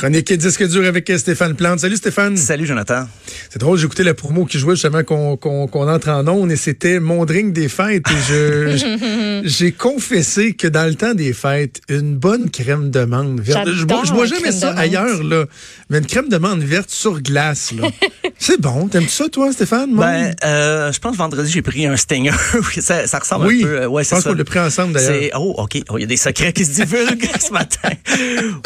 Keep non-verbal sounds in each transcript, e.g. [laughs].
Chronique et disque dur avec Stéphane Plante. Salut Stéphane. Salut Jonathan. C'est drôle, j'ai écouté la promo qui jouait justement qu'on qu'on entre en ondes et c'était mon drink des fêtes. Et je [laughs] j'ai confessé que dans le temps des fêtes, une bonne crème de menthe. Je, bois- je bois jamais ça ailleurs, là. Mais une crème de menthe verte sur glace, là. [laughs] C'est bon. T'aimes ça, toi, Stéphane? Moi? Ben, euh, je pense que vendredi, j'ai pris un Stinger. [laughs] Ça, ça ressemble oui. un peu. Ouais, je pense qu'on l'a pris ensemble d'ailleurs. C'est- Oh, OK. Oh, Il y a des secrets qui se divulguent [laughs] ce matin.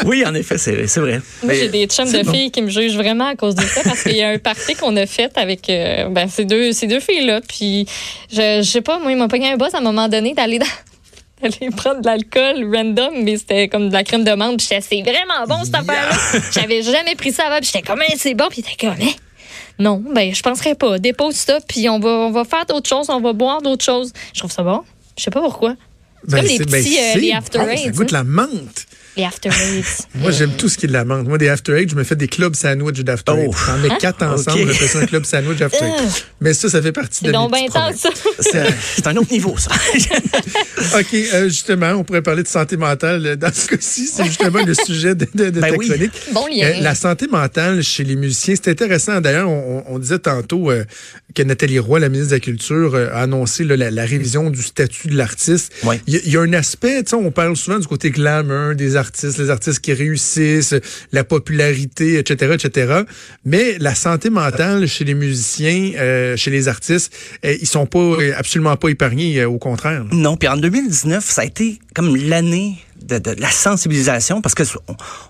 Oui, en effet, c'est c'est vrai. Moi, j'ai des chums de bon. filles qui me jugent vraiment à cause de ça parce qu'il y a un party qu'on a fait avec euh, ben, ces deux, ces deux filles-là. Puis, je, je sais pas, moi, ils m'ont pogné un boss à un moment donné d'aller dans- d'aller prendre de l'alcool random, mais c'était comme de la crème de menthe. Puis, c'est vraiment bon, cette affaire-là. J'avais jamais pris ça avant. Puis, j'étais comme, Hein, c'est bon. Puis, était comme, Hein? non, ben, je penserais pas. Dépose ça, puis on va, on va faire d'autres choses, on va boire d'autres choses. Je trouve ça bon. Je sais pas pourquoi. C'est comme les ben, petits, euh, c'est les After bon, Ça goûte hein. la menthe. Les After Eight. [laughs] Moi, j'aime tout ce qui est de la menthe. Moi, des After Eight, je me fais des clubs sandwich d'After Eight. Oh. J'en mets quatre ensemble, Ok. j'appelle ça un club sandwich After Eight. Mais ça, ça fait partie de C'est mes donc petits problèmes. intense, ça. [laughs] C'est un autre niveau, ça. [laughs] OK, euh, justement, on pourrait parler de santé mentale. euh, Dans ce cas-ci, c'est justement le sujet de, de, de Ben ta oui. chronique. Bon lien. Euh, la santé mentale chez les musiciens, c'est intéressant. D'ailleurs, on, on disait tantôt euh, que Nathalie Roy, la ministre de la Culture, euh, a annoncé là, la, la révision du statut de l'artiste. Ouais. Il y, a- il y a un aspect, tu sais, on parle souvent du côté glamour des artistes, les artistes qui réussissent, la popularité, etc., etc. Mais la santé mentale chez les musiciens, euh, chez les artistes, euh, ils sont pas euh, absolument pas épargnés, euh, au contraire. Non, puis en 2019, ça a été comme l'année de, la sensibilisation parce que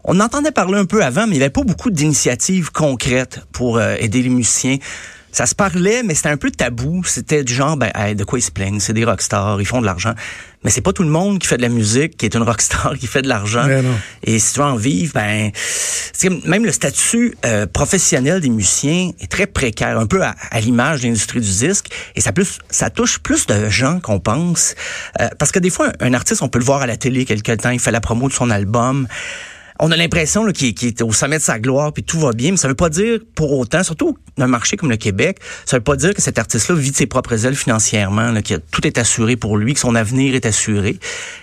on, entendait parler un peu avant, mais il n'y avait pas beaucoup d'initiatives concrètes pour aider les musiciens. Ça se parlait, mais c'était un peu tabou. C'était du genre, ben, hey, de quoi ils se plaignent? C'est des rockstars, ils font de l'argent. Mais c'est pas tout le monde qui fait de la musique, qui est une rockstar, [laughs] qui fait de l'argent. Et si tu veux en vivre, ben, même le statut euh, professionnel des musiciens est très précaire, un peu à, à l'image de l'industrie du disque. Et ça, plus, ça touche plus de gens qu'on pense. Euh, parce que des fois, un, un artiste, on peut le voir à la télé quelque temps, il fait la promo de son album. On a l'impression qu'il est au sommet de sa gloire, puis tout va bien, mais ça veut pas dire pour autant, surtout dans un marché comme le Québec, ça veut pas dire que cet artiste-là vit de ses propres ailes financièrement, là, que tout est assuré pour lui, que son avenir est assuré.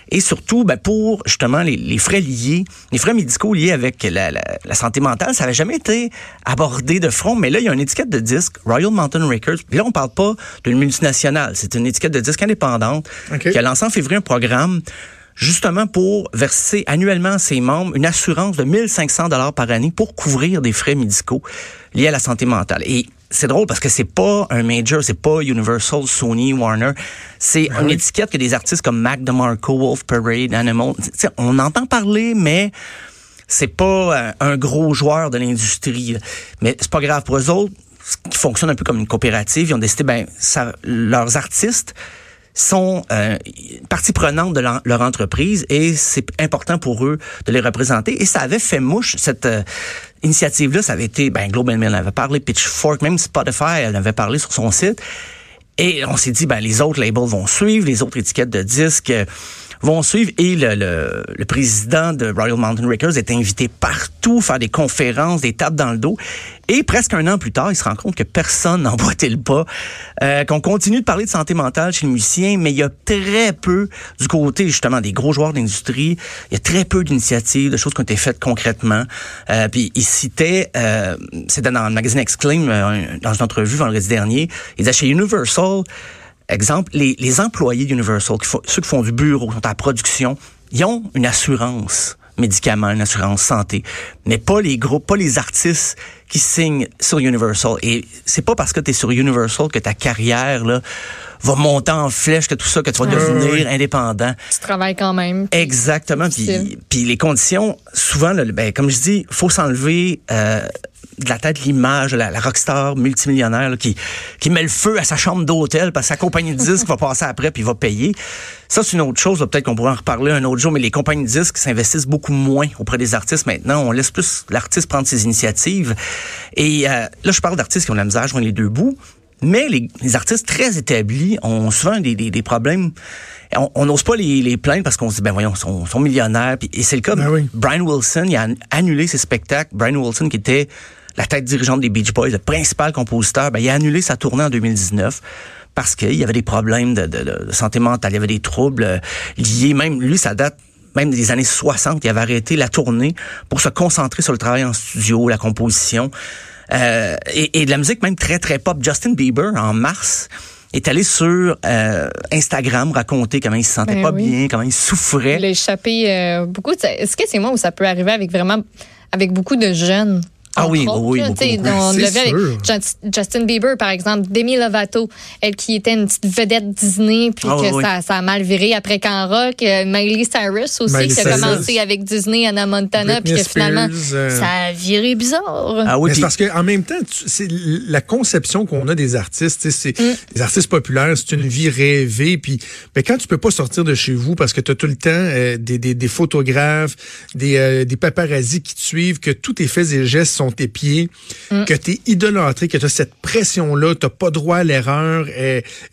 Et surtout, ben, pour justement les, les frais liés, les frais médicaux liés avec la, la, la santé mentale, ça avait jamais été abordé de front, mais là, il y a une étiquette de disque, Royal Mountain Records, puis là, on parle pas d'une multinationale, c'est une étiquette de disque indépendante qui a lancé en février un programme justement pour verser annuellement à ses membres une assurance de 1500 dollars par année pour couvrir des frais médicaux liés à la santé mentale. Et c'est drôle parce que c'est pas un major, c'est pas Universal, Sony, Warner. C'est une étiquette que des artistes comme Mac DeMarco, Wolf Parade, Animal, on entend parler, mais c'est pas euh, un gros joueur de l'industrie. Mais c'est pas grave pour eux autres, qui fonctionne un peu comme une coopérative. Ils ont décidé, ben, ça, leurs artistes sont euh, partie prenante de leur, entreprise et c'est important pour eux de les représenter. Et ça avait fait mouche, cette euh, initiative-là. Ça avait été, ben, Global Mail en avait parlé, Pitchfork, même Spotify, elle avait parlé sur son site. Et on s'est dit, ben, les autres labels vont suivre, les autres étiquettes de disques euh, vont suivre. Et le, le, le président de Royal Mountain Records est invité partout, faire des conférences, des tapes dans le dos. Et presque un an plus tard, il se rend compte que personne [laughs] n'emboîtait le pas, euh, qu'on continue de parler de santé mentale chez les musiciens, mais il y a très peu du côté justement des gros joueurs d'industrie, il y a très peu d'initiatives, de choses qui ont été faites concrètement. Euh, puis il citait, euh, c'était dans le magazine Exclaim, euh, dans une entrevue vendredi dernier, il disait chez Universal, exemple, les, les employés d'Universal, ceux qui font du bureau, qui sont à production, ils ont une assurance médicaments, une assurance santé, mais pas les groupes, pas les artistes qui signent sur Universal. Et c'est pas parce que tu es sur Universal que ta carrière là va monter en flèche, que tout ça, que tu vas devenir indépendant. Tu travailles quand même. puis- Exactement. Puis, puis les conditions, souvent, là, ben, comme je dis, faut s'enlever euh, de la tête l'image de la, la rockstar multimillionnaire là, qui, qui met le feu à sa chambre d'hôtel parce que sa compagnie de disques [laughs] va passer après puis va payer. Ça, c'est une autre chose. Peut-être qu'on pourra en reparler un autre jour, mais les compagnies de disques s'investissent beaucoup moins auprès des artistes maintenant. On laisse plus l'artiste prendre ses initiatives. Et euh, là, je parle d'artistes qui ont de la misère à joindre les deux bouts. Mais les, les artistes très établis ont souvent des, des, des problèmes. On- n'ose pas les, les plaindre parce qu'on se dit, ben voyons, ils sont, sont millionnaires. Et c'est le cas. Ben oui. Brian Wilson, il a an- annulé ses spectacles. Brian Wilson, qui était la tête dirigeante des Beach Boys, le principal compositeur, ben, il a annulé sa tournée en 2019 parce qu'il y avait des problèmes de, de- de santé mentale, il y avait des troubles euh, liés, même lui, ça date même des années 60, il avait arrêté la tournée pour se concentrer sur le travail en studio, la composition. Euh, et, et, de la musique même très, très pop. Justin Bieber, en mars, est allé sur euh, Instagram raconter comment il se sentait Ben pas oui. bien, comment il souffrait. Il a échappé euh, beaucoup. Est-ce que c'est moi où ça peut arriver avec vraiment avec beaucoup de jeunes? Ah oui, autres, oui, là, beaucoup, beaucoup. On avec Justin Bieber, par exemple, Demi Lovato, elle qui était une petite vedette Disney, puis Ah que oui, ça, ça a mal viré après qu'en rock. Euh, Miley Cyrus aussi, Miley qui a Cyrus. commencé avec Disney, Anna Montana, puis que finalement, euh, ça a viré bizarre. Ah oui, puis- parce qu'en même temps, tu- c'est la conception qu'on a des artistes, tu sais, c'est Mm. les artistes populaires, c'est une vie rêvée. Puis, mais quand tu peux pas sortir de chez vous parce que tu as tout le temps euh, des, des, des photographes, des, euh, des paparazzis qui te suivent, que tous tes faits et gestes sont épiés, Mm. que tu es idolâtré, que tu as cette pression-là, tu pas droit à l'erreur.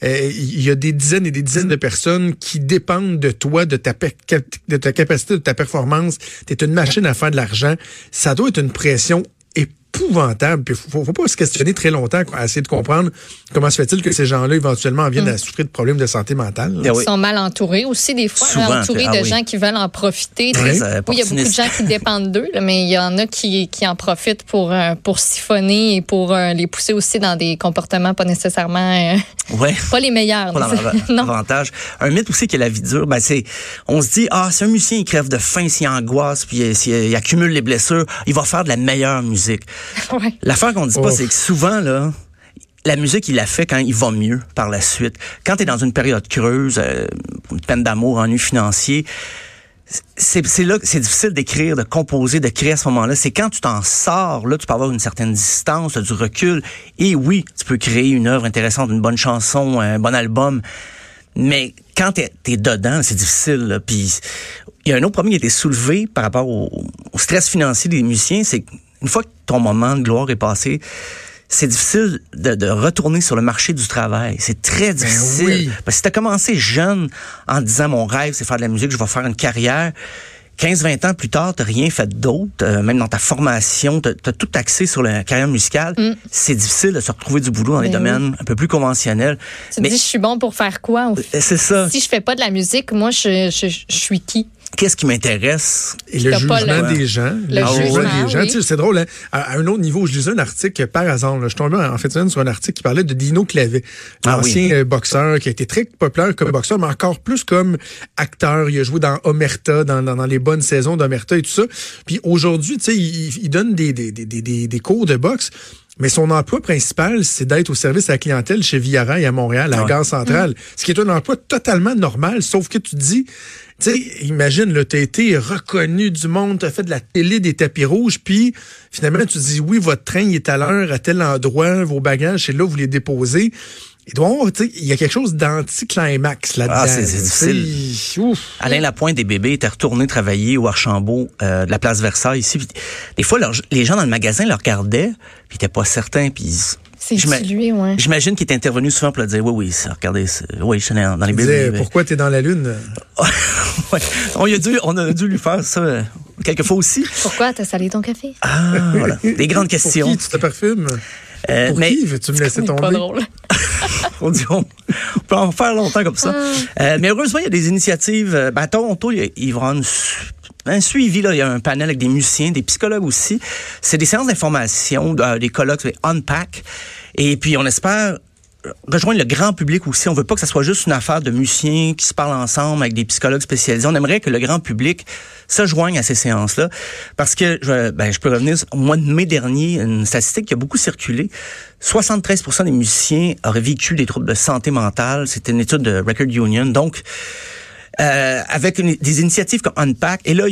Il y a des dizaines et des dizaines de personnes qui dépendent de toi, de ta, de ta capacité, de ta performance. Tu es une machine à faire de l'argent. Ça doit être une pression épouvantable. Puis faut, faut pas se questionner très longtemps à essayer de comprendre comment se fait-il que ces gens-là éventuellement viennent à souffrir de problèmes de santé mentale. là. Oui. Ils sont mal entourés aussi, des fois, Souvent, là, entourés ah de oui. gens qui veulent en profiter. Oui, il y a beaucoup de gens qui [laughs] dépendent d'eux, là, mais il y en a qui, qui en profitent pour, euh, pour siphonner et pour euh, les pousser aussi dans des comportements pas nécessairement, euh, Ouais. [laughs] pas les meilleurs. Pas [laughs] non. l'avantage. Un mythe aussi qui est la vie dure, ben c'est, on se dit, ah, c'est un musicien, il crève de faim, s'il angoisse, puis euh, s'il il accumule les blessures, il va faire de la meilleure musique. [laughs] Ouais. L'affaire qu'on dit pas, c'est que souvent, là, la musique, il la fait quand il va mieux par la suite. Quand tu es dans une période creuse, euh, une peine d'amour, ennui financier, c'est là que c'est difficile d'écrire, de composer, de créer à ce moment-là. C'est quand tu t'en sors, là, tu peux avoir une certaine distance, du recul. Et oui, tu peux créer une œuvre intéressante, une bonne chanson, un bon album. Mais quand t'es es dedans, c'est difficile. là. Puis il y a un autre problème qui a été soulevé par rapport au, au stress financier des musiciens, c'est qu'une fois que ton moment de gloire est passé, c'est difficile de, de retourner sur le marché du travail. C'est très difficile. oui. Parce que si t'as commencé jeune en disant mon rêve, c'est faire de la musique, je vais faire une carrière. 15-20 ans plus tard, t'as rien fait d'autre, euh, même dans ta formation, t'as as tout axé sur la carrière musicale. C'est difficile de se retrouver du boulot dans les Ben oui. domaines un peu plus conventionnels. Tu te Mais dis, je suis bon pour faire quoi? fait? c'est ça. Si je fais pas de la musique, moi, je, je, je suis qui? Qu'est-ce qui m'intéresse? Et le jugement le- des gens. Le jugement, des gens. oui. Tu sais, C'est drôle, hein? à, à un autre niveau, je lisais un article par hasard. Là, je tombais en fait sur un article qui parlait de Dino Clavet, Ah l'ancien oui. euh, boxeur qui a été très populaire comme boxeur, mais encore plus comme acteur. Il a joué dans Omerta, dans, dans, dans les bonnes saisons d'Omerta et tout ça. Puis aujourd'hui, tu sais, il, il donne des, des, des, des- des cours de boxe. Mais son emploi principal, c'est d'être au service à la clientèle chez Villarail à Montréal, à la Ouais. gare centrale. Ce qui est un emploi totalement normal, sauf que tu te dis, tu sais, imagine, là, t'as été reconnu du monde, t'as fait de la télé, des tapis rouges, puis finalement, tu te dis, oui, votre train il est à l'heure, à tel endroit, vos bagages, c'est là, vous les déposez. Il doit y avoir, tu sais, il y a quelque chose d'anti-climax là-dedans. Ah, c'est- difficile. ouf. Alain Lapointe des bébés était retourné travailler au Archambault euh, de la place Versailles ici. Puis des fois, leur- les gens dans le magasin le regardaient, puis ils étaient pas certains, puis ils- C'est j'ima- lui, ouais. J'imagine qu'il est intervenu souvent pour leur dire, oui, oui, ça, regardez, oui, je suis dans dans les Il disait, bébés. pourquoi t'es dans la lune? [laughs] Ouais. on, a dû, on a dû lui faire ça euh, quelques fois aussi. Pourquoi t'as salé ton café? Ah, voilà. Des grandes questions. Pour qui tu te parfumes? Euh, Pour mais qui? Veux-tu me laisser C'est tomber? pas drôle. [laughs] on, dit, on, on peut en faire longtemps comme ça. Euh, mais heureusement, il y a des initiatives. euh, Ben, à Toronto, il il va une un suivi. Là. Il y a un panel avec des musiciens, des psychologues aussi. C'est des séances d'information, des colloques, c'est Unpack. Et puis, on espère rejoindre le grand public aussi. On veut pas que ça soit juste une affaire de musiciens qui se parlent ensemble avec des psychologues spécialisés. On aimerait que le grand public se joigne à ces séances-là. Parce que, je, ben, je peux revenir au mois de mai dernier, une statistique qui a beaucoup circulé. 73% des musiciens auraient vécu des troubles de santé mentale. C'était une étude de Record Union. Donc, euh, avec des initiatives comme Unpack. Et là,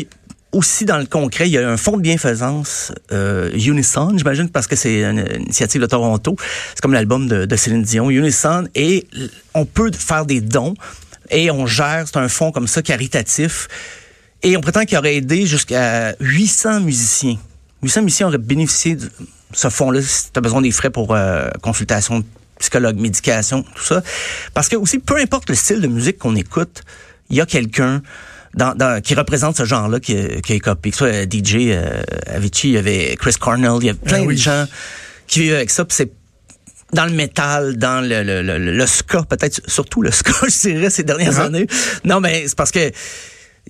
aussi dans le concret, il y a un fonds de bienfaisance euh, Unison, j'imagine, parce que c'est une initiative de Toronto. C'est comme l'album de, Céline Dion, Unison. Et on peut faire des dons et on gère, c'est un fonds comme ça, caritatif. Et on prétend qu'il aurait aidé jusqu'à 800 musiciens. 800 musiciens auraient bénéficié de ce fonds-là si tu as besoin des frais pour euh, consultation, psychologue, médication, tout ça. Parce que aussi, peu importe le style de musique qu'on écoute, il y a quelqu'un dans, dans- qui représente ce genre-là qui, qui est copié. Que ce soit DJ euh, Avicii, il y avait Chris Cornell, il y a plein Ah oui. de gens qui vivent avec ça. puis c'est dans le métal, dans le, le, le, le ska, peut-être surtout le ska, [laughs] je dirais, ces dernières Ah. années. Non, mais c'est parce que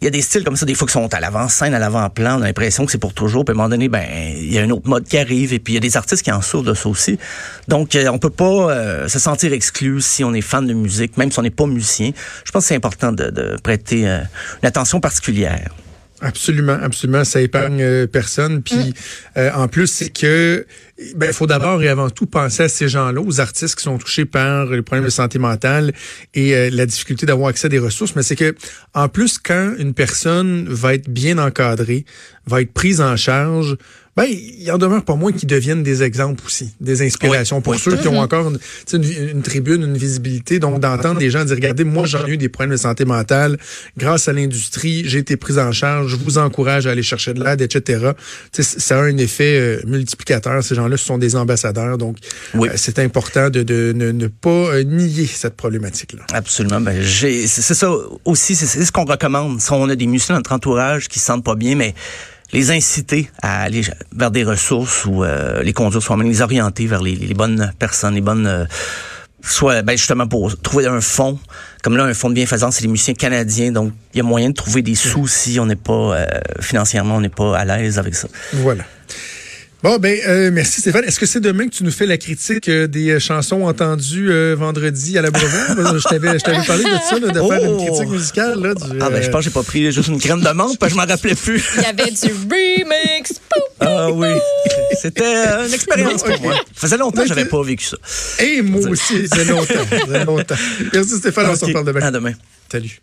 il y a des styles comme ça, des fois qui sont à l'avant-scène, à l'avant-plan, on a l'impression que c'est pour toujours, puis à un moment donné, ben, il y a un autre mode qui arrive, et puis il y a des artistes qui en souffrent de ça aussi. Donc, euh, on peut pas euh, se sentir exclu si on est fan de musique, même si on n'est pas musicien. Je pense que c'est important de, de prêter euh, une attention particulière. Absolument, absolument, ça épargne euh, personne. Puis mm. euh, en plus, c'est que ben il faut d'abord et avant tout penser à ces gens-là, aux artistes qui sont touchés par les problèmes de santé mentale et euh, la difficulté d'avoir accès à des ressources. Mais c'est que en plus, quand une personne va être bien encadrée, va être prise en charge, ben, il en demeure pas moins qui deviennent des exemples aussi, des inspirations pour ceux qui ont encore une, une, tribune, une visibilité. Donc, d'entendre des gens dire, regardez, moi, j'en ai eu des problèmes de santé mentale. Grâce à l'industrie, j'ai été pris en charge. Je vous encourage à aller chercher de l'aide, etc. ça a un effet euh, multiplicateur. Ces gens-là sont des ambassadeurs. Donc, euh, c'est important de, de, ne pas euh, nier cette problématique-là. Absolument. Ben, c'est ça aussi, c'est ce qu'on recommande. Si on a des musiciens dans notre entourage qui se sentent pas bien, mais les inciter à aller vers des ressources ou euh, les conduire soi-même, les orienter vers les, les, bonnes personnes, les bonnes euh, soit ben justement pour trouver un fonds comme là un fonds de bienfaisance c'est les musiciens canadiens donc il y a moyen de trouver des sous si on n'est pas euh, financièrement on n'est pas à l'aise avec ça. Voilà. Bon, ben, euh, merci Stéphane. Est-ce que c'est demain que tu nous fais la critique euh, des euh, chansons entendues vendredi à la Breuvre? [laughs] je t'avais, je t'avais parlé de ça, de faire une oh! critique musicale. Là, du, ah, ben, je pense que j'ai pas pris juste une crème de menthe, parce que je m'en rappelais plus. Il y avait du remix. [laughs] ah oui. C'était une expérience pour moi. Ça faisait longtemps que j'avais pas vécu ça. Et moi aussi, ça faisait longtemps. longtemps. [laughs] Merci Stéphane, on se reparle demain. À demain. Salut.